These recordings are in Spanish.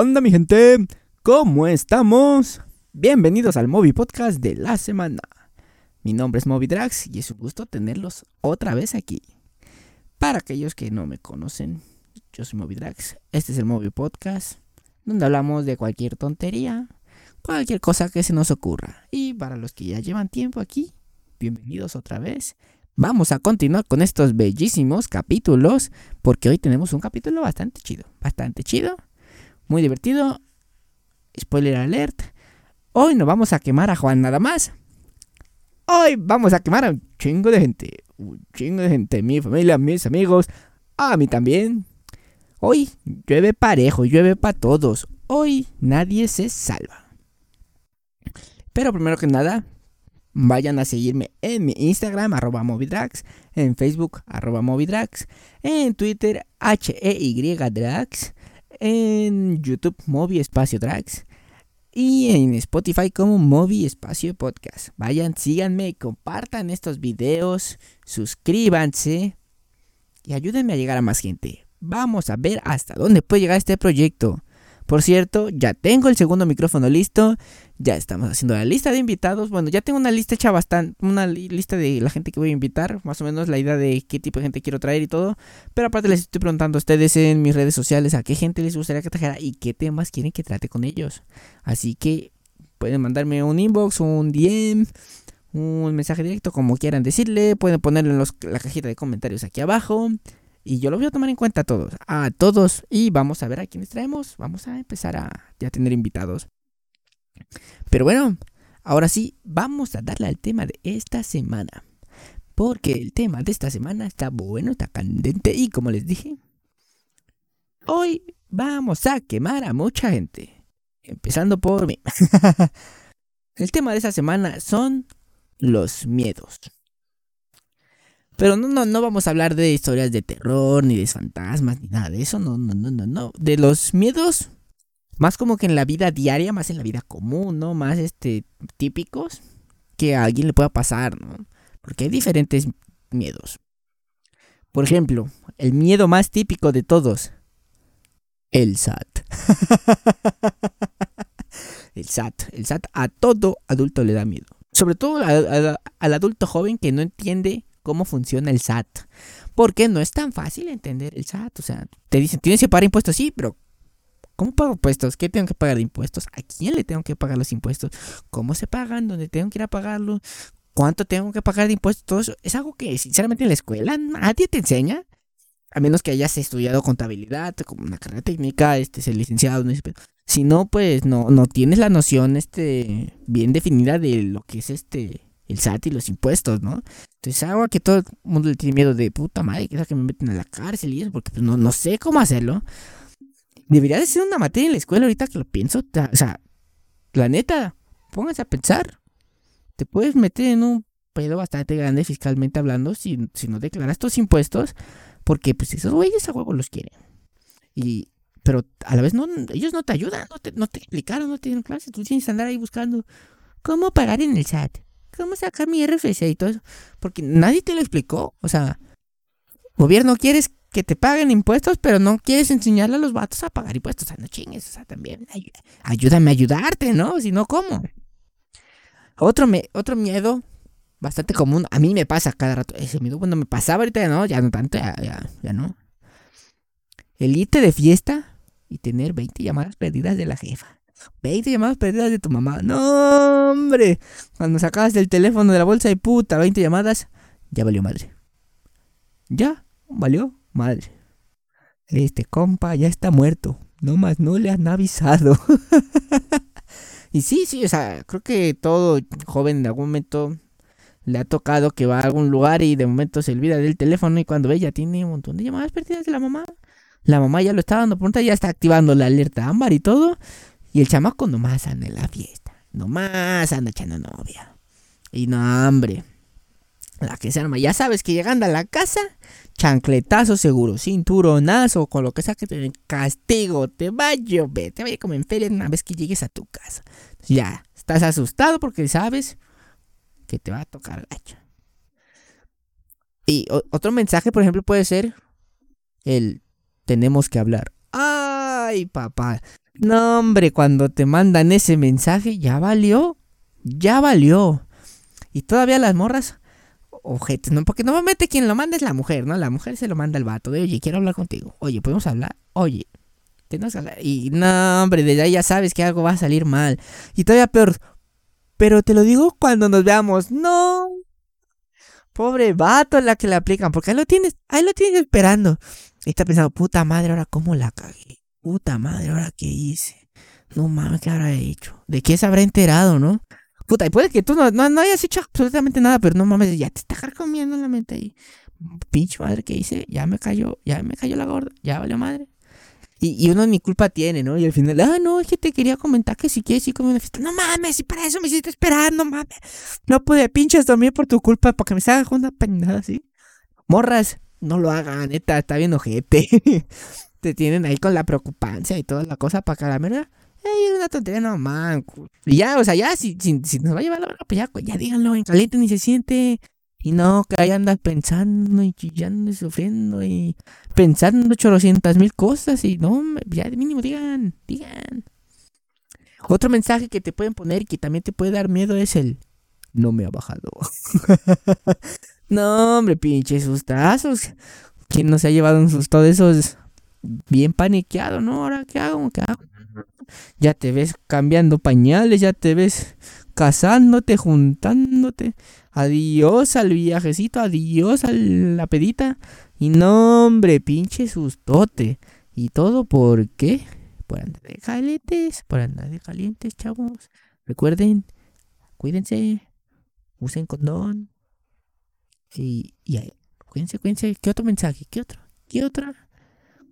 onda mi gente? ¿Cómo estamos? Bienvenidos al Moby Podcast de la semana. Mi nombre es Moby y es un gusto tenerlos otra vez aquí. Para aquellos que no me conocen, yo soy Moby. Este es el Moby Podcast, donde hablamos de cualquier tontería, cualquier cosa que se nos ocurra. Y para los que ya llevan tiempo aquí, bienvenidos otra vez. Vamos a continuar con estos bellísimos capítulos, porque hoy tenemos un capítulo bastante chido, bastante chido muy divertido. Spoiler alert. Hoy no vamos a quemar a Juan nada más. Hoy vamos a quemar a un chingo de gente. Un chingo de gente. Mi familia, mis amigos. A mí también. Hoy llueve parejo, llueve para todos. Hoy nadie se salva. Pero primero que nada, vayan a seguirme en mi Instagram, arroba Movidrax, en Facebook, arroba Movidrax, en Twitter, H-E-Y-Drax, en YouTube Movi Espacio Drags y en Spotify como Movi Espacio Podcast. Vayan, síganme, compartan estos videos, suscríbanse y ayúdenme a llegar a más gente. Vamos a ver hasta dónde puede llegar este proyecto. Por cierto, ya tengo el segundo micrófono listo. Ya estamos haciendo la lista de invitados. Bueno, ya tengo una lista hecha bastante. Una lista de la gente que voy a invitar. Más o menos la idea de qué tipo de gente quiero traer y todo. Pero aparte les estoy preguntando a ustedes en mis redes sociales a qué gente les gustaría que trajera y qué temas quieren que trate con ellos. Así que pueden mandarme un inbox, un DM, un mensaje directo, como quieran decirle. Pueden ponerlo en la cajita de comentarios aquí abajo. Y yo lo voy a tomar en cuenta a todos, a todos. Y vamos a ver a quiénes traemos. Vamos a empezar a ya tener invitados. Pero bueno, ahora sí, vamos a darle al tema de esta semana. Porque el tema de esta semana está bueno, está candente. Y como les dije, hoy vamos a quemar a mucha gente. Empezando por mí. el tema de esta semana son los miedos. Pero no, no, no vamos a hablar de historias de terror, ni de fantasmas, ni nada de eso. No, no, no, no, no. De los miedos, más como que en la vida diaria, más en la vida común, ¿no? Más este típicos que a alguien le pueda pasar, ¿no? Porque hay diferentes miedos. Por ejemplo, el miedo más típico de todos. El SAT. el SAT. El SAT a todo adulto le da miedo. Sobre todo al adulto joven que no entiende cómo funciona el SAT. Porque no es tan fácil entender el SAT. O sea, te dicen, tienes que pagar impuestos, sí, pero ¿cómo pago impuestos? ¿Qué tengo que pagar de impuestos? ¿A quién le tengo que pagar los impuestos? ¿Cómo se pagan? ¿Dónde tengo que ir a pagarlo? ¿Cuánto tengo que pagar de impuestos? Todo eso es algo que sinceramente en la escuela nadie te enseña. A menos que hayas estudiado contabilidad, como una carrera técnica, este, ser licenciado, no si no, pues no, no tienes la noción este, bien definida de lo que es este el SAT y los impuestos, ¿no? Entonces algo que todo el mundo le tiene miedo de puta madre, que que me meten a la cárcel y eso, porque pues, no, no sé cómo hacerlo. Debería de ser una materia en la escuela ahorita que lo pienso. O sea, la neta, pónganse a pensar. Te puedes meter en un pedo bastante grande fiscalmente hablando si, si no declaras tus impuestos, porque pues esos güeyes a huevo los quieren. Y, pero a la vez no, ellos no te ayudan, no te, no te explicaron, no te dieron clases. Tú tienes que andar ahí buscando cómo pagar en el SAT. ¿Cómo sacar mi RFC y todo eso? Porque nadie te lo explicó. O sea, gobierno quieres que te paguen impuestos, pero no quieres enseñarle a los vatos a pagar impuestos. O sea, no chingues. O sea, también ayúdame a ayudarte, ¿no? Si no, ¿cómo? Otro, me, otro miedo bastante común. A mí me pasa cada rato. Ese miedo cuando me pasaba ahorita no, ya no tanto, ya, ya, ya no. El irte de fiesta y tener 20 llamadas perdidas de la jefa. 20 llamadas perdidas de tu mamá. No, hombre. Cuando sacabas el teléfono de la bolsa de puta, 20 llamadas, ya valió madre. Ya, valió madre. Este compa ya está muerto. No más no le han avisado. y sí, sí, o sea, creo que todo joven en algún momento le ha tocado que va a algún lugar y de momento se olvida del teléfono y cuando ve ya tiene un montón de llamadas perdidas de la mamá. La mamá ya lo está dando pronto, ya está activando la alerta ámbar y todo. Y el chamaco nomás anda en la fiesta. Nomás anda echando novia. Y no, hombre. La que se arma. Ya sabes que llegando a la casa, chancletazo seguro, cinturonazo, con lo que sea que te castigo. Te va a llover. Te va como en feria una vez que llegues a tu casa. Ya, estás asustado porque sabes que te va a tocar gacho. Y otro mensaje, por ejemplo, puede ser el tenemos que hablar. Ay, papá. No, hombre, cuando te mandan ese mensaje, ya valió. Ya valió. Y todavía las morras, ojetes, ¿no? Porque normalmente quien lo manda es la mujer, ¿no? La mujer se lo manda al vato. De, oye, quiero hablar contigo. Oye, ¿podemos hablar? Oye, tenemos que hablar. Y no, hombre, desde ahí ya sabes que algo va a salir mal. Y todavía peor. Pero te lo digo cuando nos veamos. No. Pobre vato la que le aplican. Porque ahí lo tienes, ahí lo tienes esperando. Y está pensando, puta madre, ahora cómo la cagué. Puta madre, ahora qué hice. No mames, ¿qué habrá hecho? ¿De qué se habrá enterado, no? Puta, y puede que tú no, no, hayas hecho absolutamente nada, pero no mames, ya te está comiendo la mente ahí. Pinche madre, ¿qué hice? Ya me cayó, ya me cayó la gorda, ya valió madre. Y, y, uno ni culpa tiene, ¿no? Y al final, ah, no, es que te quería comentar que si quieres ir con una fiesta. No mames, y para eso me hiciste esperar, no mames. No pude pinches dormir por tu culpa, porque me salga una pendejada así. Morras, no lo hagan, neta, está bien ojete. te tienen ahí con la preocupancia y toda la cosa para cada mierda. Ey, una tontería, no man. Y ya, o sea, ya, si, si, nos va a llevar la hora, pues ya, ya díganlo en caliente ni se siente. Y no, que ahí andas pensando y chillando y sufriendo y pensando chorrocientas mil cosas y no, ya de mínimo digan, digan. Otro mensaje que te pueden poner y que también te puede dar miedo es el no me ha bajado. no, hombre, pinches sustazos. ¿Quién no se ha llevado un susto de esos bien paniqueado, no? Ahora, ¿qué hago? ¿Qué hago? Ya te ves cambiando pañales, ya te ves casándote, juntándote. Adiós al viajecito, adiós a la pedita. Y no, hombre, pinche sustote. ¿Y todo por qué? Por andar de calientes, por andar de calientes, chavos. Recuerden, cuídense, usen condón. Y, y cuídense, cuídense. ¿Qué otro mensaje? ¿Qué otro? ¿Qué otra?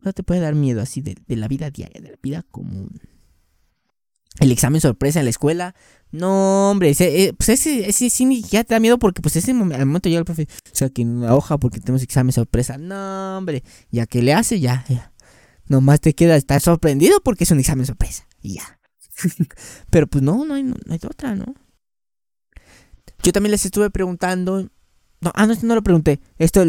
No te puede dar miedo así de, de la vida diaria, de la vida común el examen sorpresa en la escuela. No, hombre, eh, pues ese, ese sí ya te da miedo porque pues ese al momento llega el profe, o sea, que en la hoja porque tenemos examen sorpresa. No, hombre, ya que le hace, ya. Nomás te queda estar sorprendido porque es un examen sorpresa. Y ya. Pero pues no, no hay, no hay otra, ¿no? Yo también les estuve preguntando no, ah, no, no lo pregunté. Esto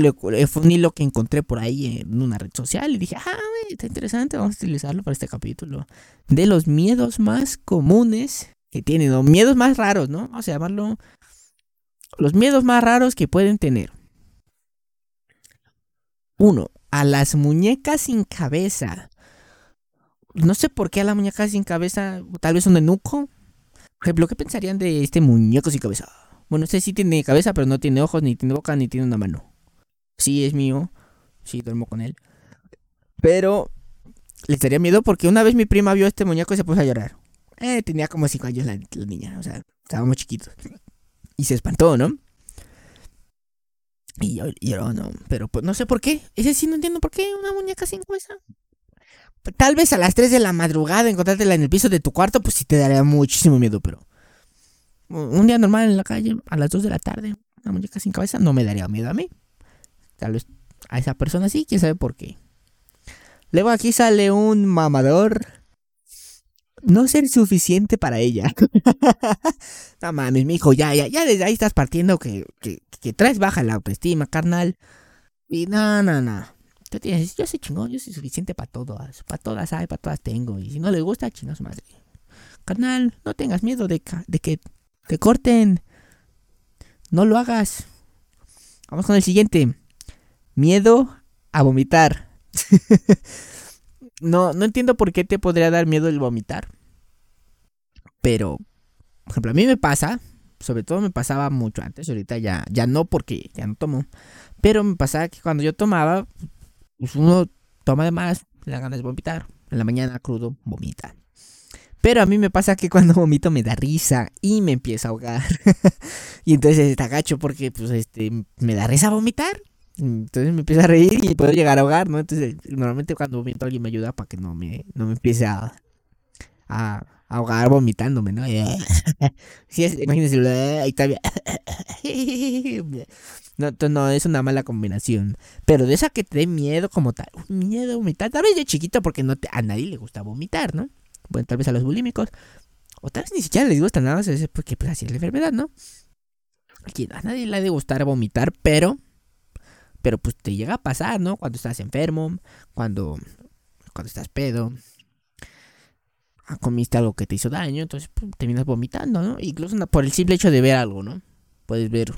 fue un hilo que encontré por ahí en una red social y dije, ah, güey, está interesante, vamos a utilizarlo para este capítulo. De los miedos más comunes que tienen, o miedos más raros, ¿no? Vamos a llamarlo los miedos más raros que pueden tener. Uno, a las muñecas sin cabeza. No sé por qué a la muñeca sin cabeza, tal vez un enuco. Por ejemplo, ¿qué pensarían de este muñeco sin cabeza? Bueno, este sí tiene cabeza, pero no tiene ojos, ni tiene boca, ni tiene una mano. Sí, es mío. Sí, duermo con él. Pero le estaría miedo porque una vez mi prima vio este muñeco y se puso a llorar. Eh, tenía como 5 años la, niña, o sea, estábamos chiquitos. Y se espantó, ¿no? Y yo lloró, no. Pero pues no sé por qué. Ese sí no entiendo por qué una muñeca sin cabeza. Tal vez a las 3 de la madrugada encontrártela en el piso de tu cuarto, pues sí te daría muchísimo miedo, pero un día normal en la calle, a las 2 de la tarde, una muñeca sin cabeza, no me daría miedo a mí. Tal vez a esa persona sí, quién sabe por qué. Luego aquí sale un mamador. No ser suficiente para ella. no mames, mi hijo, ya, ya, ya desde ahí estás partiendo que, que, que traes baja la autoestima, carnal. Y no, no, no. Tú tienes, yo soy chingón, yo soy suficiente para todas. Para todas hay, para todas tengo. Y si no le gusta, chingados madre. Carnal, no tengas miedo de, de que que corten. No lo hagas. Vamos con el siguiente. Miedo a vomitar. no, no entiendo por qué te podría dar miedo el vomitar. Pero, por ejemplo, a mí me pasa, sobre todo me pasaba mucho antes, ahorita ya, ya no porque ya no tomo. Pero me pasaba que cuando yo tomaba, pues uno toma de más, le da ganas de vomitar. En la mañana crudo, vomita. Pero a mí me pasa que cuando vomito me da risa y me empieza a ahogar. y entonces está gacho porque pues este me da risa vomitar. Entonces me empieza a reír y puedo llegar a ahogar, ¿no? Entonces normalmente cuando vomito alguien me ayuda para que no me, no me empiece a, a ahogar vomitándome, ¿no? sí, es, imagínense, ahí está No, no, es una mala combinación. Pero de esa que te dé miedo como tal, miedo vomitar, tal vez de chiquito porque no te, a nadie le gusta vomitar, ¿no? Bueno, tal vez a los bulímicos, o tal vez ni siquiera les gusta nada, porque pues así es la enfermedad, ¿no? Aquí a nadie le ha de gustar vomitar, pero, pero pues te llega a pasar, ¿no? Cuando estás enfermo, cuando, cuando estás pedo. comiste algo que te hizo daño, entonces pues, terminas vomitando, ¿no? Incluso por el simple hecho de ver algo, ¿no? Puedes ver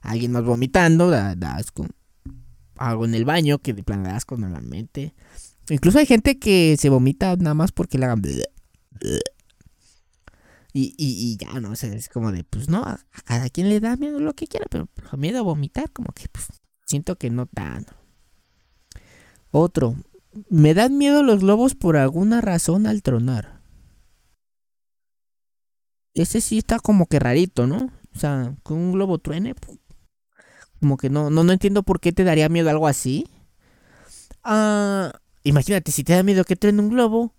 a alguien más vomitando, da, asco. Algo en el baño que de plan da asco normalmente. Incluso hay gente que se vomita nada más porque le hagan... Y, y, ya, ¿no? Sea, es como de, pues no, a, cada quien le da miedo lo que quiera, pero miedo a vomitar, como que pues, siento que no tanto. Otro, me dan miedo los globos por alguna razón al tronar. Ese sí está como que rarito, ¿no? O sea, con un globo truene, como que no, no, no entiendo por qué te daría miedo algo así. Ah, imagínate, si te da miedo que truene un globo,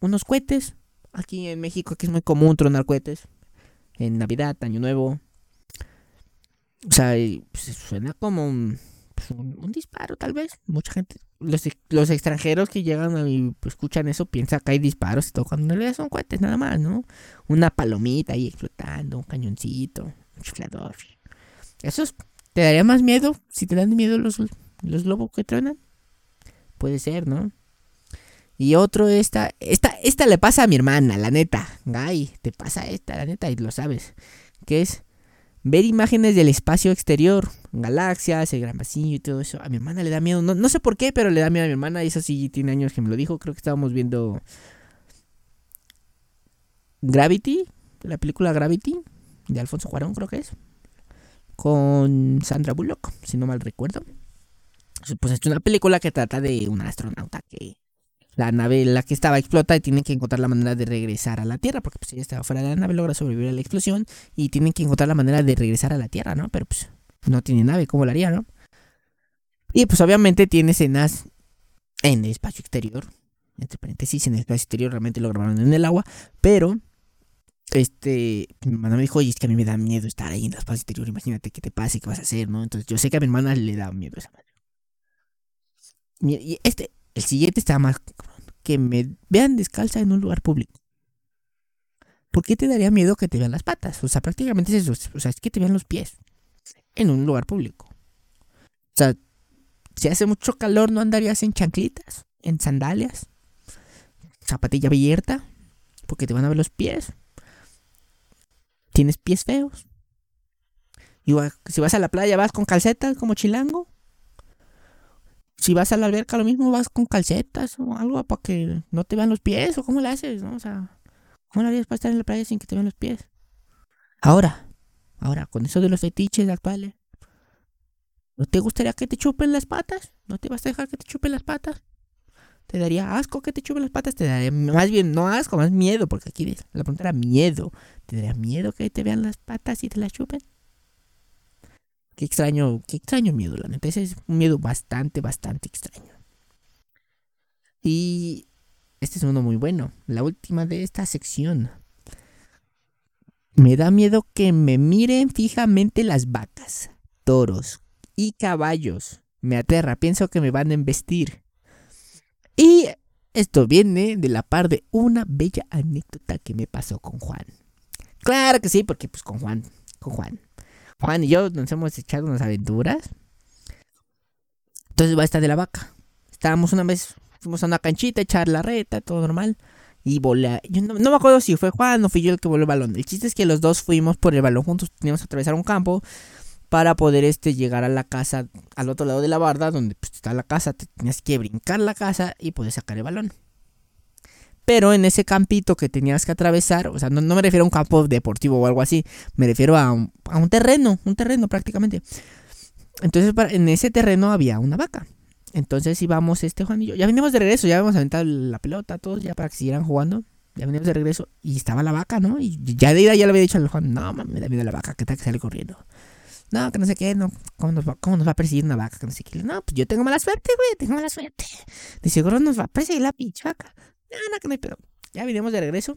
unos cohetes. Aquí en México, que es muy común tronar cohetes. En Navidad, Año Nuevo. O sea, pues, suena como un, pues, un, disparo, tal vez. Mucha gente, los, los extranjeros que llegan y pues, escuchan eso, piensan que hay disparos y todo. Cuando en realidad son cohetes, nada más, ¿no? Una palomita ahí explotando, un cañoncito, un chiflador. Eso ¿Te daría más miedo si te dan miedo los, los globos que truenan? Puede ser, ¿no? Y otro, esta, esta, esta le pasa a mi hermana, la neta. Ay, te pasa esta, la neta, y lo sabes. Que es ver imágenes del espacio exterior, galaxias, el gran vacío y todo eso. A mi hermana le da miedo. No, no sé por qué, pero le da miedo a mi hermana. Y eso sí tiene años que me lo dijo. Creo que estábamos viendo Gravity, la película Gravity, de Alfonso Cuarón, creo que es. Con Sandra Bullock, si no mal recuerdo. Pues es una película que trata de un astronauta que la nave la que estaba explota y tienen que encontrar la manera de regresar a la Tierra, porque pues ella estaba fuera de la nave, logra sobrevivir a la explosión y tienen que encontrar la manera de regresar a la Tierra, ¿no? Pero pues no tiene nave, ¿cómo lo haría, no? Y pues obviamente tiene escenas en el espacio exterior, entre paréntesis, en el espacio exterior realmente lo grabaron en el agua, pero este, mi hermana me dijo, oye, es que a mí me da miedo estar ahí en el espacio exterior, imagínate qué te pasa qué vas a hacer, ¿no? Entonces yo sé que a mi hermana le da miedo esa madre. Y este, el siguiente está más que me vean descalza en un lugar público. ¿Por qué te daría miedo que te vean las patas? O sea, prácticamente es eso. O sea, es que te vean los pies en un lugar público. O sea, si hace mucho calor, ¿no andarías en chanclitas? ¿En sandalias? ¿Zapatilla abierta? Porque te van a ver los pies. ¿Tienes pies feos? Si vas a la playa, vas con calcetas como chilango si vas a la alberca lo mismo vas con calcetas o algo para que no te vean los pies o cómo le haces, ¿no? O sea, ¿cómo le harías para estar en la playa sin que te vean los pies? Ahora, ahora, con eso de los fetiches actuales, ¿no te gustaría que te chupen las patas? ¿No te vas a dejar que te chupen las patas? ¿Te daría asco que te chupen las patas? Te daría más bien, no asco, más miedo, porque aquí la pregunta era miedo. ¿Te daría miedo que te vean las patas y te las chupen? Qué extraño, qué extraño miedo, la neta. Ese es un miedo bastante, bastante extraño. Y este es uno muy bueno. La última de esta sección. Me da miedo que me miren fijamente las vacas, toros y caballos. Me aterra, pienso que me van a embestir. Y esto viene de la par de una bella anécdota que me pasó con Juan. Claro que sí, porque pues con Juan, con Juan. Juan y yo nos hemos echado unas aventuras. Entonces va esta de la vaca. Estábamos una vez, fuimos a una canchita, echar la reta, todo normal. Y volé. Yo no, me acuerdo si fue Juan o fui yo el que voló el balón. El chiste es que los dos fuimos por el balón juntos. Teníamos que atravesar un campo para poder este, llegar a la casa al otro lado de la barda, donde pues, está la casa. tenías que brincar la casa y poder sacar el balón. Pero en ese campito que tenías que atravesar, o sea, no, me refiero a un campo deportivo o algo así, me refiero a un, terreno, un terreno prácticamente. Entonces en ese terreno había una vaca. Entonces íbamos este Juan y yo, ya venimos de regreso, ya habíamos aventado la pelota, todos ya para que siguieran jugando. Ya venimos de regreso y estaba la vaca, ¿no? Y ya de ida ya le había dicho al Juan, no, me da miedo la vaca, que tal que sale corriendo. No, que no sé qué, no, ¿cómo nos va, cómo nos va a perseguir una vaca? Que no sé qué. No, pues yo tengo mala suerte, güey, tengo mala suerte. De seguro nos va a perseguir la pinche vaca. No, no, que no hay pedo. Ya vinimos de regreso.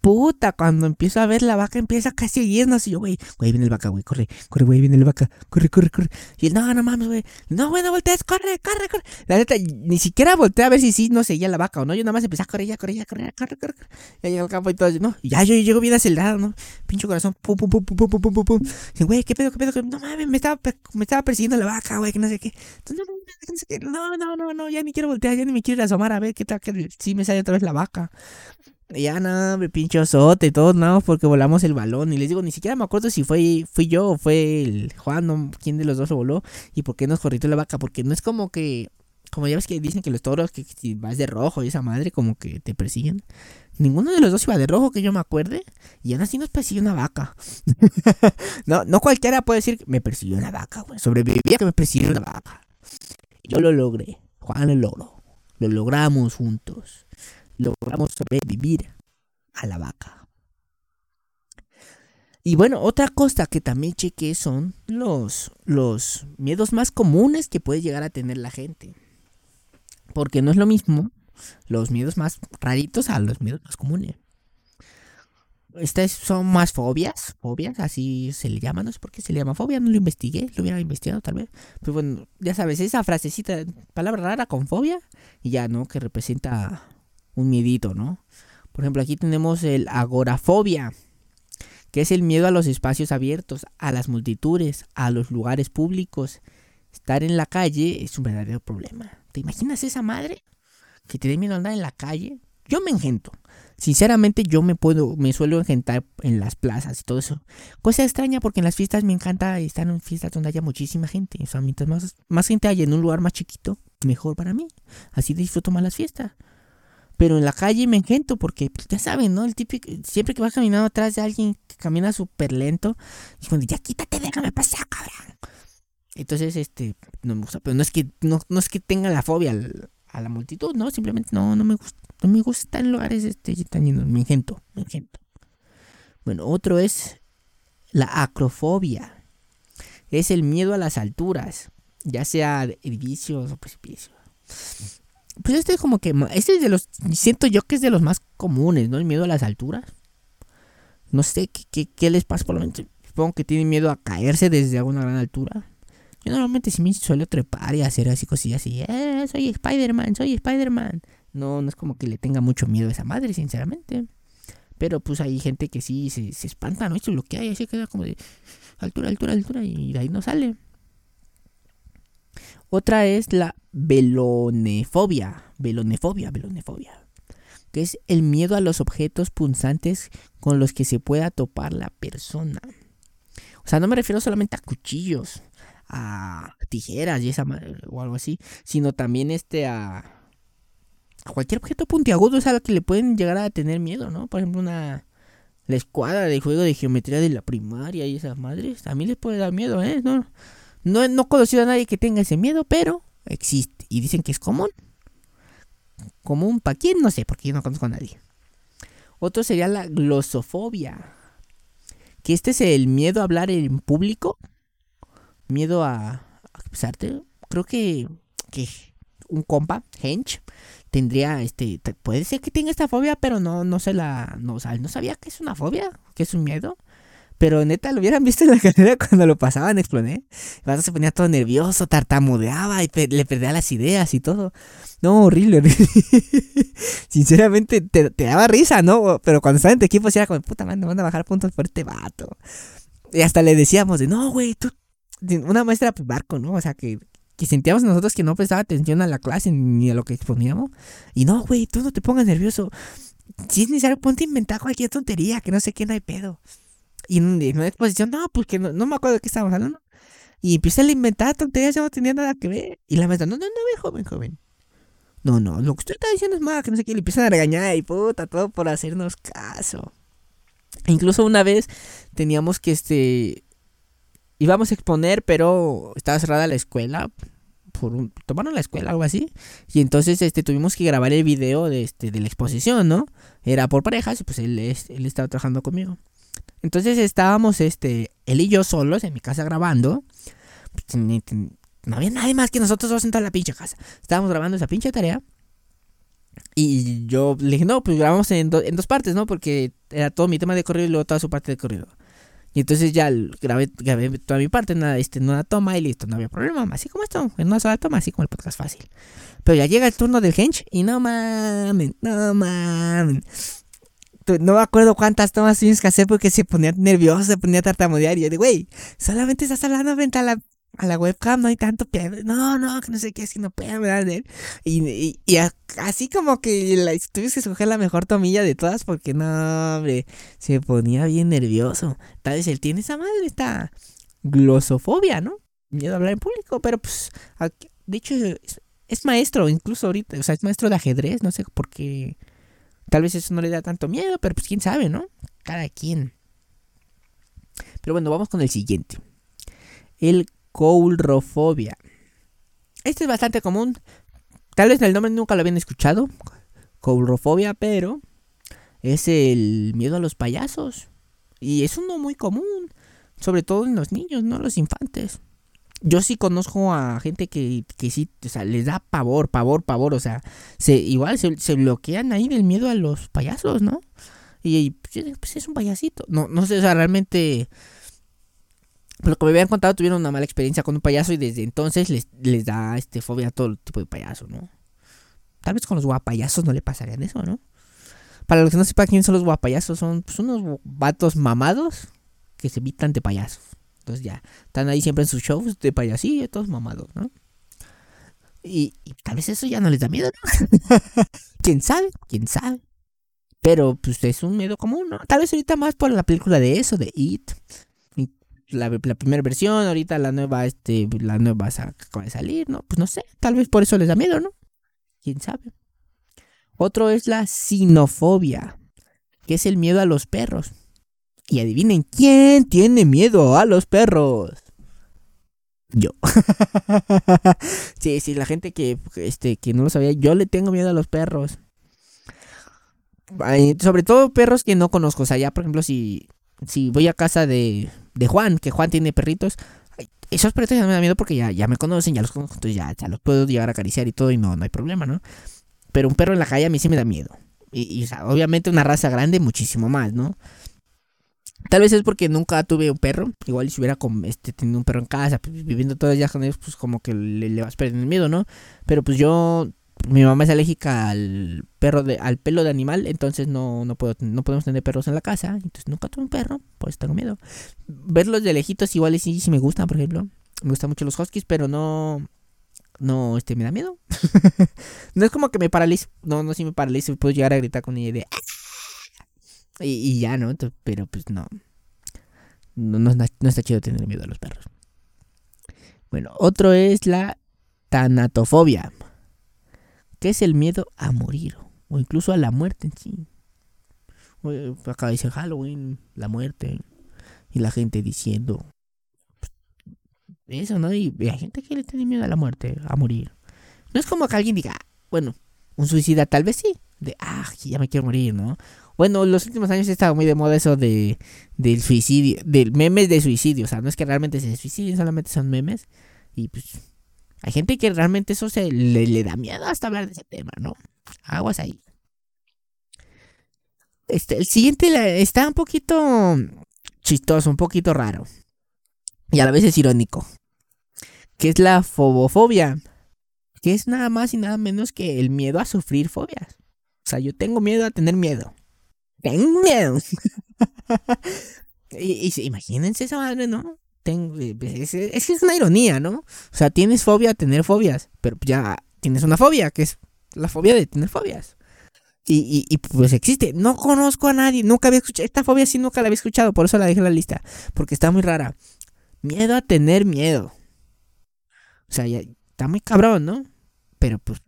Puta, cuando empiezo a ver la vaca empieza casi a irnos y yo, güey, güey, viene el vaca, güey, corre, corre, güey, viene la vaca, corre, corre, corre. Y él, no, no mames, güey, no, güey, no voltees, corre, corre, corre. La neta, ni siquiera volteé a ver si sí no seguía la vaca o no, yo nada más empecé a correr, ya, corre, ya, corre, corre, corre, corre. Ya llegué al campo y todo, no, ya yo llego bien acelerado, ¿no? Pincho corazón, pum, pum, pum, pum, pum, pum, pum, pum. Y, güey, ¿qué pedo, qué pedo? No mames, me estaba, me estaba persiguiendo la vaca, güey, que no sé qué. no, no, no, no, ya ni quiero voltear, ya ni me quiero ir a asomar a ver qué tal, que sí me sale otra vez la vaca. Ya nada, me pincho sote y todo, no, porque volamos el balón. Y les digo, ni siquiera me acuerdo si fue fui yo o fue el Juan, no, quién de los dos lo voló y por qué nos corrió la vaca. Porque no es como que, como ya ves que dicen que los toros, que si vas de rojo y esa madre, como que te persiguen. Ninguno de los dos iba de rojo que yo me acuerde. Y aún así nos persiguió una vaca. no, no cualquiera puede decir me persiguió una vaca, güey. Sobrevivía que me persiguió una vaca. Yo lo logré. Juan lo logró. Lo logramos juntos logramos sobrevivir a la vaca. Y bueno, otra cosa que también chequé son los, los miedos más comunes que puede llegar a tener la gente. Porque no es lo mismo los miedos más raritos a los miedos más comunes. Estas son más fobias, fobias, así se le llama, no sé por qué se le llama fobia, no lo investigué, lo hubiera investigado tal vez. Pero bueno, ya sabes, esa frasecita, palabra rara con fobia, y ya, ¿no? Que representa un miedito, ¿no? Por ejemplo, aquí tenemos el agorafobia, que es el miedo a los espacios abiertos, a las multitudes, a los lugares públicos. Estar en la calle es un verdadero problema. ¿Te imaginas esa madre? Que te dé miedo andar en la calle. Yo me engento. Sinceramente yo me puedo, me suelo engentar en las plazas y todo eso. Cosa extraña porque en las fiestas me encanta estar en fiestas donde haya muchísima gente. O sea, mientras más, más gente haya en un lugar más chiquito, mejor para mí. Así disfruto más las fiestas. Pero en la calle me engento porque, pues, ya saben, ¿no? El típico, siempre que vas caminando atrás de alguien que camina súper lento, y cuando ya quítate, déjame pasar, cabrón. Entonces, este, no me gusta, pero no es que, no, no es que tenga la fobia a la multitud, no, simplemente no, no me gusta, no me gusta estar en lugares, este, tan llenos, me engento, me engento. Bueno, otro es la acrofobia. Es el miedo a las alturas, ya sea edificios o precipicios. Pues este es como que. Este es de los. Siento yo que es de los más comunes, ¿no? El miedo a las alturas. No sé qué, qué, les pasa por. Supongo que tienen miedo a caerse desde una gran altura. Yo normalmente sí me suelo trepar y hacer así cosillas así. Eh, soy Spider-Man, soy Spider-Man. No, no es como que le tenga mucho miedo a esa madre, sinceramente. Pero pues hay gente que sí se, se espanta, ¿no? Y se bloquea y así queda como de altura, altura, altura y de ahí no sale. Otra es la velonefobia, velonefobia, velonefobia, que es el miedo a los objetos punzantes con los que se pueda topar la persona. O sea, no me refiero solamente a cuchillos, a tijeras y esa o algo así, sino también este a, cualquier objeto puntiagudo es algo que le pueden llegar a tener miedo, ¿no? Por ejemplo, una la escuadra de juego de geometría de la primaria y esas madres, también les puede dar miedo, ¿eh? ¿No? No, no he conocido a nadie que tenga ese miedo, pero existe. Y dicen que es común. Común para quién, no sé, porque yo no conozco a nadie. Otro sería la glosofobia. Que este es el miedo a hablar en público. Miedo a, expresarte. Creo que, que un compa, Hench, tendría este. Puede ser que tenga esta fobia, pero no, no se la. No, no sabía que es una fobia, que es un miedo. Pero neta, lo hubieran visto en la carrera cuando lo pasaban, exploné. El se ponía todo nervioso, tartamudeaba y le perdía las ideas y todo. No, horrible, Sinceramente, te, daba risa, ¿no? Pero cuando estaba en tu equipo, era como, puta madre, me van a bajar puntos por este vato. Y hasta le decíamos de, no, güey, tú. Una maestra barco, ¿no? O sea, que, que sentíamos nosotros que no prestaba atención a la clase ni a lo que exponíamos. Y no, güey, tú no te pongas nervioso. Si es necesario, ponte a cualquier tontería, que no sé qué, no hay pedo. Y en, una exposición, no, pues que no, me acuerdo de qué estábamos hablando. Y empieza a inventar tonterías, ya no tenía nada que ver. Y la maestra, no, no, no, joven, joven. No, no, lo que usted está diciendo es malo, que no sé qué. Le empiezan a regañar y puta, todo por hacernos caso. E incluso una vez teníamos que, este, íbamos a exponer, pero estaba cerrada la escuela. Por tomaron la escuela, algo así. Y entonces, este, tuvimos que grabar el video de, este, de la exposición, ¿no? Era por parejas y pues él, él estaba trabajando conmigo. Entonces estábamos, este, él y yo solos en mi casa grabando. Pues, no había nadie más que nosotros dos en toda la pinche casa. Estábamos grabando esa pinche tarea. Y yo le dije, no, pues grabamos en, en dos partes, ¿no? Porque era todo mi tema de corrido y luego toda su parte de corrido. Y entonces ya grabé, grabé toda mi parte en una, este, en una toma y listo, no había problema. Así como esto, en una sola toma, así como el podcast fácil. Pero ya llega el turno del hench y no mames, no mames. No me acuerdo cuántas tomas tienes que hacer porque se ponía nervioso, se ponía a tartamudear. Y yo de, güey, solamente estás hablando frente a la a la webcam no hay tanto pedo. No, no, que no sé qué, que no puedo. Y, y, así como que tuviste que escoger la mejor tomilla de todas porque no, hombre, se ponía bien nervioso. Tal vez él tiene esa madre, esta glosofobia, ¿no? Miedo a hablar en público, pero pues, de hecho, es, maestro, incluso ahorita, o sea, es maestro de ajedrez, no sé por qué. Tal vez eso no le da tanto miedo, pero pues quién sabe, ¿no? Cada quien. Pero bueno, vamos con el siguiente. El coulrofobia. Este es bastante común. Tal vez el nombre nunca lo habían escuchado. Coulrofobia, pero es el miedo a los payasos. Y es uno muy común. Sobre todo en los niños, no los infantes. Yo sí conozco a gente que, que sí, o sea, les da pavor, pavor, pavor. O sea, se, igual se, bloquean ahí del miedo a los payasos, ¿no? Y pues, pues es un payasito. No, no sé, o sea, realmente lo que me habían contado, tuvieron una mala experiencia con un payaso y desde entonces les, les da este fobia a todo tipo de payaso, ¿no? Tal vez con los guapayasos no le pasarían eso, ¿no? Para los que no sepan quién son los guapayazos, son pues, unos vatos mamados que se evitan de payasos. Entonces ya, están ahí siempre en sus shows de payasillo, todos mamados, ¿no? Y, tal vez eso ya no les da miedo, ¿no? ¿Quién sabe? ¿Quién sabe? Pero pues es un miedo común, ¿no? Tal vez ahorita más por la película de eso, de It la, primera versión, ahorita la nueva, este, la nueva acaba de salir, ¿no? Pues no sé, tal vez por eso les da miedo, ¿no? ¿Quién sabe? Otro es la sinofobia, que es el miedo a los perros. Y adivinen, ¿quién tiene miedo a los perros? Yo. sí, sí, la gente que, este, que no lo sabía, yo le tengo miedo a los perros. Sobre todo perros que no conozco. O sea, ya, por ejemplo, si, si voy a casa de, de Juan, que Juan tiene perritos. Esos perritos ya me dan miedo porque ya, ya me conocen, ya los conozco, entonces ya, ya los puedo llegar a acariciar y todo y no, no hay problema, ¿no? Pero un perro en la calle a mí sí me da miedo. Y, obviamente una raza grande muchísimo más, ¿no? Tal vez es porque nunca tuve un perro. Igual si hubiera este, tenido un perro en casa, pues, viviendo los días con ellos, pues como que le, le vas perdiendo el miedo, ¿no? Pero pues yo mi mamá es alérgica al perro de, al pelo de animal, entonces no, no puedo no podemos tener perros en la casa, entonces nunca tuve un perro, pues tengo miedo. Verlos de lejitos igual sí, sí me gustan, por ejemplo. Me gustan mucho los huskies, pero no no este me da miedo. no es como que me paralizo, no no si me paralizo, puedo llegar a gritar con ella de ah", y, y ya, ¿no? Pero pues no. No, no, no está chido tener miedo a los perros. Bueno, otro es la tanatofobia ¿Qué es el miedo a morir? O incluso a la muerte en sí. Acá dice Halloween, la muerte. Y la gente diciendo eso, ¿no? Y hay gente que le tiene miedo a la muerte, a morir. No es como que alguien diga, bueno, un suicida tal vez sí. De, ah, ya me quiero morir, ¿no? Bueno, los últimos años he estado muy de moda eso de del suicidio, del memes de suicidio. O sea, no es que realmente se suiciden, solamente son memes. Y pues hay gente que realmente eso se le, da miedo hasta hablar de ese tema, ¿no? Aguas ahí. Este, el siguiente está un poquito chistoso, un poquito raro. Y a la vez es irónico. Que es la fobofobia. Que es nada más y nada menos que el miedo a sufrir fobias. O sea, yo tengo miedo a tener miedo. Tengo y, y, imagínense esa madre, ¿no? Eh, es, es, es una ironía, ¿no? O sea, tienes fobia a tener fobias, pero ya tienes una fobia, que es la fobia de tener fobias. Y, y, pues existe. No conozco a nadie, nunca había escuchado. Esta fobia sí nunca la había escuchado, por eso la dejé en la lista. Porque está muy rara. Miedo a tener miedo. O sea, ya está muy cabrón, ¿no? Pero pues.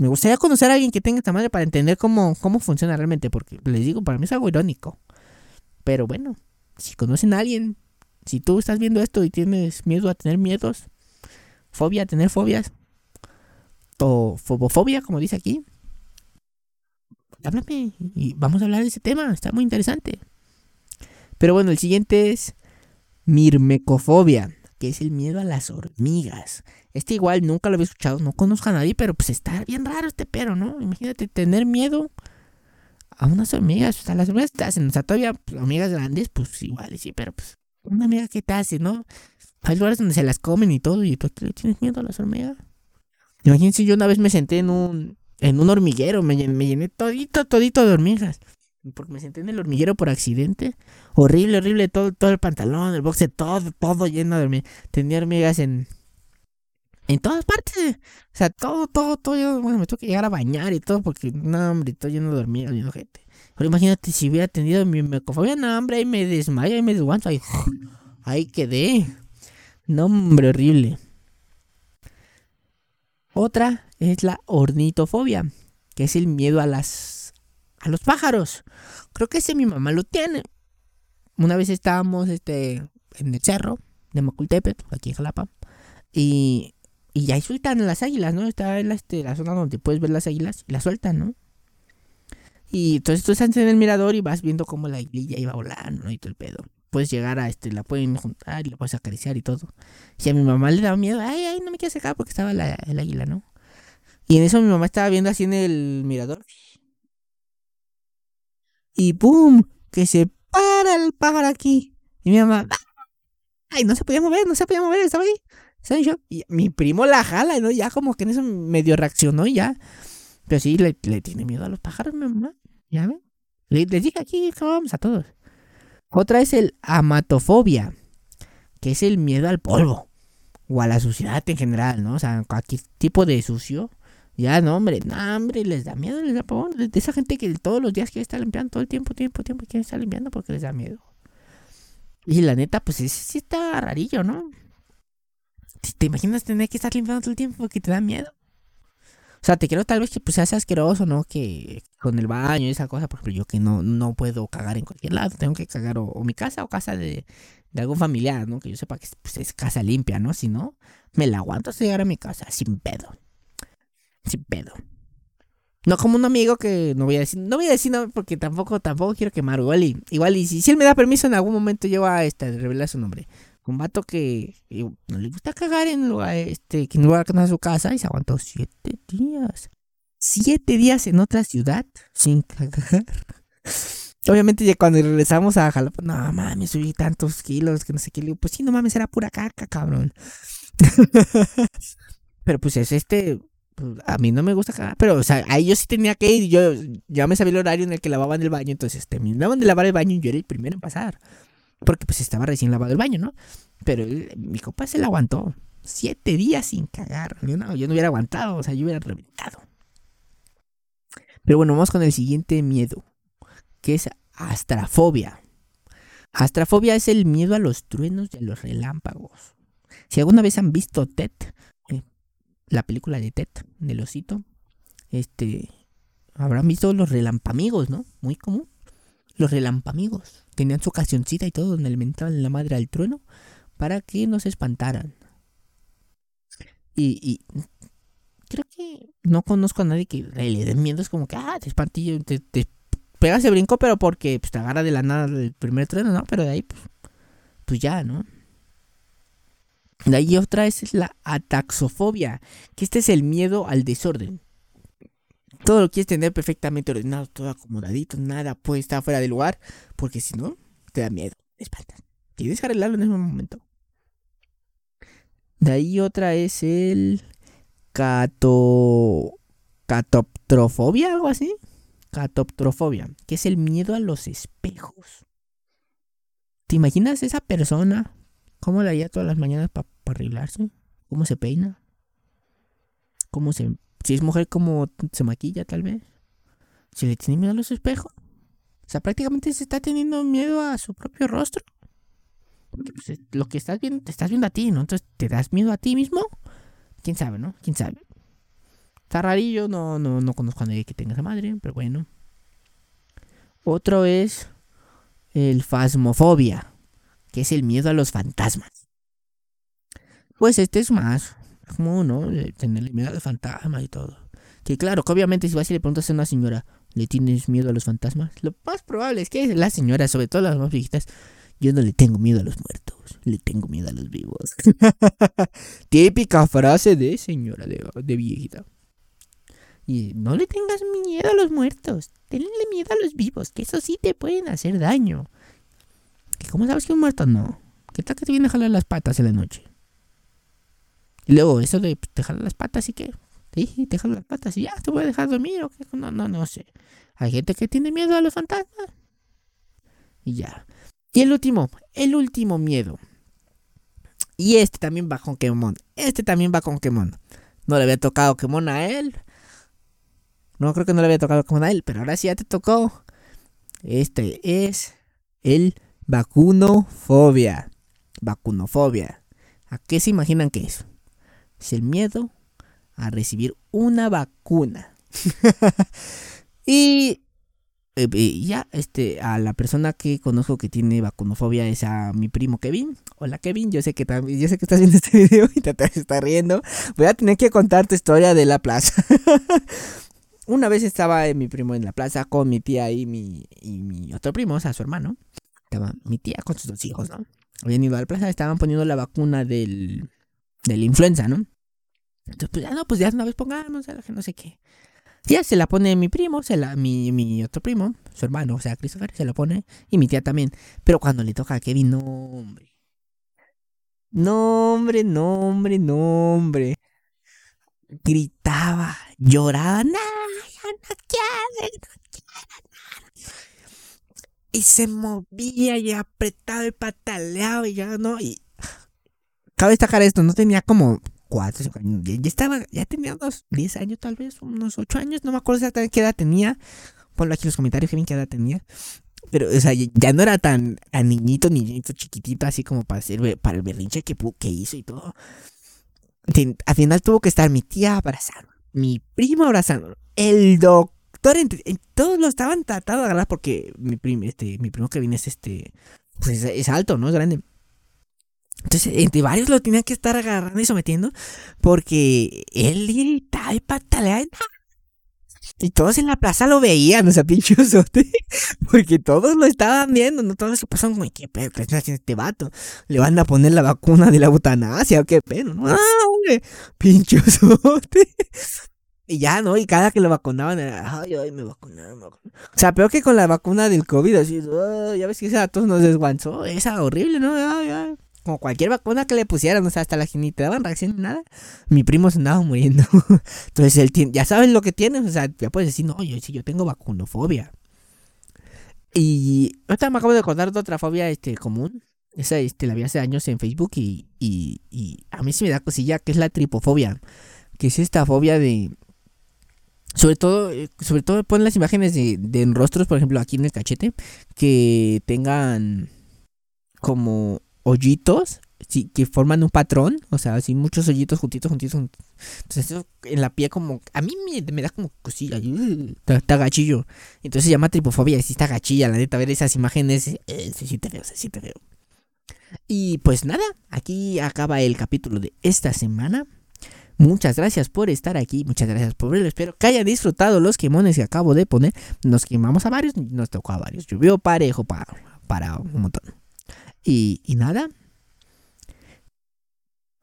Me gustaría conocer a alguien que tenga esta madre para entender cómo, cómo funciona realmente. Porque les digo, para mí es algo irónico. Pero bueno, si conocen a alguien si tú estás viendo esto y tienes miedo a tener miedos, fobia a tener fobias, o fobofobia, como dice aquí, háblame y vamos a hablar de ese tema, está muy interesante. Pero bueno, el siguiente es mirmecofobia, que es el miedo a las hormigas. Este igual nunca lo había escuchado, no conozco a nadie, pero pues está bien raro este pero, ¿no? Imagínate tener miedo a unas hormigas, o sea, las hormigas te hacen, o sea, todavía pues, hormigas grandes, pues igual, sí, pero pues una amiga que te hace, ¿no? Hay lugares donde se las comen y todo, y tú tienes miedo a las hormigas. Imagínense, yo una vez me senté en un, en un hormiguero, me, me llené todito, todito de hormigas. Porque me senté en el hormiguero por accidente. Horrible, horrible, todo, todo el pantalón, el boxe, todo, todo lleno de hormigas. Tenía hormigas en, en todas partes. O sea, todo, todo, todo. bueno, me tuve que llegar a bañar y todo porque, no, hombre, todo lleno de hormigas, lleno gente. Pero imagínate si hubiera tenido mi mecofobia, no, hombre, ahí me desmayo, ahí me desguanto, ahí, ahí quedé. No, hombre, horrible. Otra es la ornitofobia, que es el miedo a las a los pájaros. Creo que ese mi mamá lo tiene. Una vez estábamos este en el cerro de Macultepet, aquí en Jalapa, y, y ahí sueltan las águilas, ¿no? Está en la, este, la zona donde puedes ver las águilas y las sueltan, ¿no? Y entonces tú estás en el mirador y vas viendo cómo la aguililla iba volando, ¿no? Y todo el pedo puedes llegar a este, la pueden juntar y la puedes acariciar y todo. Y a mi mamá le daba miedo, ay, ay, no me quiero sacar porque estaba la, el águila, ¿no? Y en eso mi mamá estaba viendo así en el mirador. Y ¡pum! Que se para el pájaro aquí. Y mi mamá, ay, no se podía mover, no se podía mover, estaba ahí. ¿Saben yo? Y mi primo la jala, ¿no? Ya como que en eso medio reaccionó y ya. Pero sí, le, tiene miedo a los pájaros, mi mamá. ¿Ya ven? Le, les dije aquí, vamos a todos. Otra es el amatofobia, que es el miedo al polvo o a la suciedad en general, ¿no? O sea, cualquier tipo de sucio. Ya, no, hombre, no, hombre, les da miedo, les da pavor. De esa gente que todos los días quiere estar limpiando, todo el tiempo, tiempo, tiempo, quiere estar limpiando porque les da miedo. Y la neta, pues sí está rarillo, ¿no? ¿Te imaginas tener que estar limpiando todo el tiempo porque te da miedo? O sea, te quiero tal vez que pues seas asqueroso, ¿no? Que con el baño y esa cosa, por ejemplo, yo que no, no puedo cagar en cualquier lado, tengo que cagar o, mi casa o casa de, de, algún familiar, ¿no? Que yo sepa que pues, es casa limpia, ¿no? Si no, me la aguanto hasta llegar a mi casa, sin pedo. Sin pedo. No como un amigo que no voy a decir, no voy a decir no porque tampoco, tampoco quiero quemar, igual y, igual y si, si él me da permiso en algún momento yo a este, revelar su nombre un vato que, no le gusta cagar en lugar, este, que en lugar no su casa y se aguantó siete días. Siete días en otra ciudad sin cagar. Obviamente ya cuando regresamos a Jalapa, no mames, subí tantos kilos que no sé qué. Le digo, pues sí, no mames, era pura caca, cabrón. pero pues es este, a mí no me gusta cagar. Pero, o sea, ahí yo sí tenía que ir. Yo ya me sabía el horario en el que lavaban el baño. Entonces terminaban de lavar el baño y yo era el primero en pasar. Porque pues estaba recién lavado el baño, ¿no? Pero mi copa se la aguantó. Siete días sin cagar. Yo no, yo no hubiera aguantado, o sea, yo hubiera reventado. Pero bueno, vamos con el siguiente miedo, que es astrafobia. Astrafobia es el miedo a los truenos y a los relámpagos. Si alguna vez han visto Ted, la película de Ted, del osito, este, habrán visto los relampamigos, ¿no? Muy común. Los relampamigos tenían su ocasióncita y todo donde alimentaban la madre al trueno para que no se espantaran. Y, creo que no conozco a nadie que le den miedo. Es como que, ah, te espantillo, te, te pegas el brinco, pero porque pues, te agarra de la nada el primer trueno, ¿no? Pero de ahí, pues, pues ya, ¿no? De ahí otra es la ataxofobia, que este es el miedo al desorden todo lo quieres tener perfectamente ordenado, todo acomodadito, nada puede estar fuera de lugar, porque si no, te da miedo, te espantas. Tienes que arreglarlo en ese momento. De ahí otra es el cato... catoptrofobia, algo así. Catoptrofobia, que es el miedo a los espejos. ¿Te imaginas esa persona? ¿Cómo la haría todas las mañanas para arreglarse? ¿Cómo se peina? ¿Cómo se si es mujer, como se maquilla tal vez? Si le tiene miedo a los espejos. O sea, prácticamente se está teniendo miedo a su propio rostro. Porque pues, lo que estás viendo, te estás viendo a ti, ¿no? Entonces, ¿te das miedo a ti mismo? ¿Quién sabe, no? ¿Quién sabe? Está rarillo, no, no, no conozco a nadie que tenga esa madre, pero bueno. Otro es el fasmofobia, que es el miedo a los fantasmas. Pues este es más, como, ¿no? Tenerle miedo a los fantasmas y todo. Que claro, que obviamente si vas y le preguntas a una señora, ¿le tienes miedo a los fantasmas? Lo más probable es que la señora, sobre todo las más viejitas, Yo no le tengo miedo a los muertos, le tengo miedo a los vivos. Típica frase de señora de, de viejita. Y no le tengas miedo a los muertos, tenle miedo a los vivos, que eso sí te pueden hacer daño. ¿Cómo sabes que un muerto no? ¿Qué tal que te viene a jalar las patas en la noche? Y luego, eso de te jalar las patas y qué. Sí, te jalar las patas y ya te voy a dejar dormir o qué. No, no, no sé. Hay gente que tiene miedo a los fantasmas. Y ya. Y el último, el último miedo. Y este también va con Kemon. Este también va con Kemon. No le había tocado Kemon a él. No creo que no le había tocado Kemon a él, pero ahora sí ya te tocó. Este es el vacunofobia. Vacunofobia. ¿A qué se imaginan que es? Es el miedo a recibir una vacuna. y eh, ya, este, a la persona que conozco que tiene vacunofobia es a mi primo Kevin. Hola Kevin, yo sé que también, yo sé que estás viendo este video y te, estás riendo. Voy a tener que contar tu historia de la plaza. Una vez estaba mi primo en la plaza con mi tía y mi, y mi otro primo, o sea, su hermano. Estaba mi tía con sus dos hijos, ¿no? Habían ido a la plaza, estaban poniendo la vacuna del, del influenza, ¿no? Entonces, pues ya no, pues ya una vez pongamos, no sé qué. Ya se la pone mi primo, se la, mi, mi otro primo, su hermano, o sea, Christopher, se la pone, y mi tía también. Pero cuando le toca a Kevin, no, hombre. No, hombre, no, hombre, no, hombre. Gritaba, lloraba, no, ya no quiero, no Y se movía y apretaba y pataleaba y ya no. Y cabe destacar esto, no tenía como cuatro, cinco años. Ya, estaba, ya tenía unos 10 años, tal vez, unos 8 años, no me acuerdo exactamente qué edad tenía. Ponlo aquí en los comentarios, Kevin, qué edad tenía. Pero, o sea, ya no era tan a niñito, niñito, chiquitito, así como para, hacer, para el berrinche que, que hizo y todo. Al final tuvo que estar mi tía abrazando, mi primo abrazando, el doctor, todos lo estaban tratando de agarrar porque mi, este, primo Kevin es este, pues es alto, ¿no? Es grande. Entonces, entre varios lo tenían que estar agarrando y sometiendo porque él gritaba y pataleaba. Y todos en la plaza lo veían, o sea, pinche Porque todos lo estaban viendo, no todos se pasaron como, ¿qué pedo? ¿Qué está haciendo este vato? ¿Le van a poner la vacuna de la butanasia qué pedo? No, hombre, pinche Y ya, ¿no? Y cada que lo vacunaban era, ay, ay, me vacunaron. O sea, peor que con la vacuna del COVID, así, ya ves que ese a todos nos desguanzó, esa horrible, ¿no? Como cualquier vacuna que le pusieran, o sea, hasta la ni te daban reacción ni nada. Mi primo se andaba muriendo. Entonces él tiene, ya saben lo que tiene, o sea, ya puedes decir, no, yo sí, yo tengo vacunofobia. Y ahorita me acabo de acordar de otra fobia este, común. Esa este, la vi hace años en Facebook y, y, y a mí sí me da cosilla, que es la tripofobia. Que es esta fobia de, sobre todo, eh, sobre todo ponen las imágenes de, de rostros, por ejemplo, aquí en el cachete, que tengan como hoyitos sí, que forman un patrón, o sea, así muchos hoyitos juntitos, juntitos, Entonces eso en la piel como, a mí me, da como cosilla, está, gachillo. Entonces se llama tripofobia, y sí está gachilla, la neta, ver esas imágenes, eh, sí, sí te veo, sí te veo. Y pues nada, aquí acaba el capítulo de esta semana. Muchas gracias por estar aquí, muchas gracias por verlo. Espero que hayan disfrutado los quemones que acabo de poner. Nos quemamos a varios, nos tocó a varios. Llovió parejo para, para un montón. Y, nada.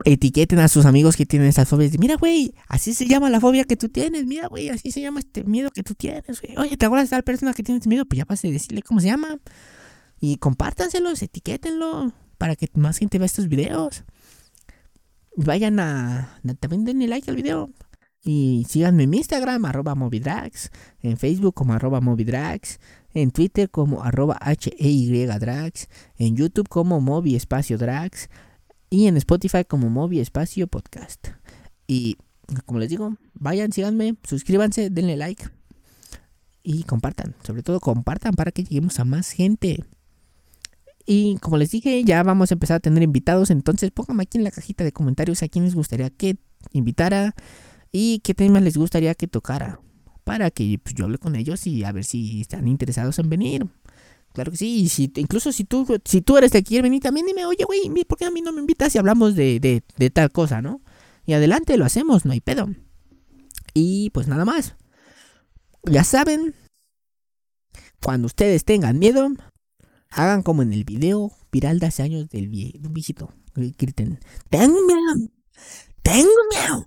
Etiqueten a sus amigos que tienen esas fobias. Mira, güey, así se llama la fobia que tú tienes. Mira, güey, así se llama este miedo que tú tienes, güey. Oye, ¿te acuerdas de tal persona que tiene este miedo? Pues ya vas a decirle cómo se llama. Y compártanselos, etiquétenlo para que más gente vea estos videos. Vayan a. También denle like al video. Y síganme en Instagram, arroba Movidrags. En Facebook como arroba Movidrags en Twitter como arroba H-E-Y-Drags, en YouTube como Movi Espacio Drags y en Spotify como Movi Espacio Podcast. Y como les digo, vayan, síganme, suscríbanse, denle like y compartan. Sobre todo compartan para que lleguemos a más gente. Y como les dije, ya vamos a empezar a tener invitados. Entonces pónganme aquí en la cajita de comentarios a quién les gustaría que invitara y qué temas les gustaría que tocara para que pues, yo hable con ellos y a ver si están interesados en venir. Claro que sí, y si, incluso si tú, si tú eres de que quiere venir, también dime, oye, güey, ¿por qué a mí no me invitas y hablamos de, de tal cosa, no? Y adelante, lo hacemos, no hay pedo. Y pues nada más. Ya saben, cuando ustedes tengan miedo, hagan como en el video viral de hace años del vie un viejito. Eh, griten, tengo miedo, tengo miedo.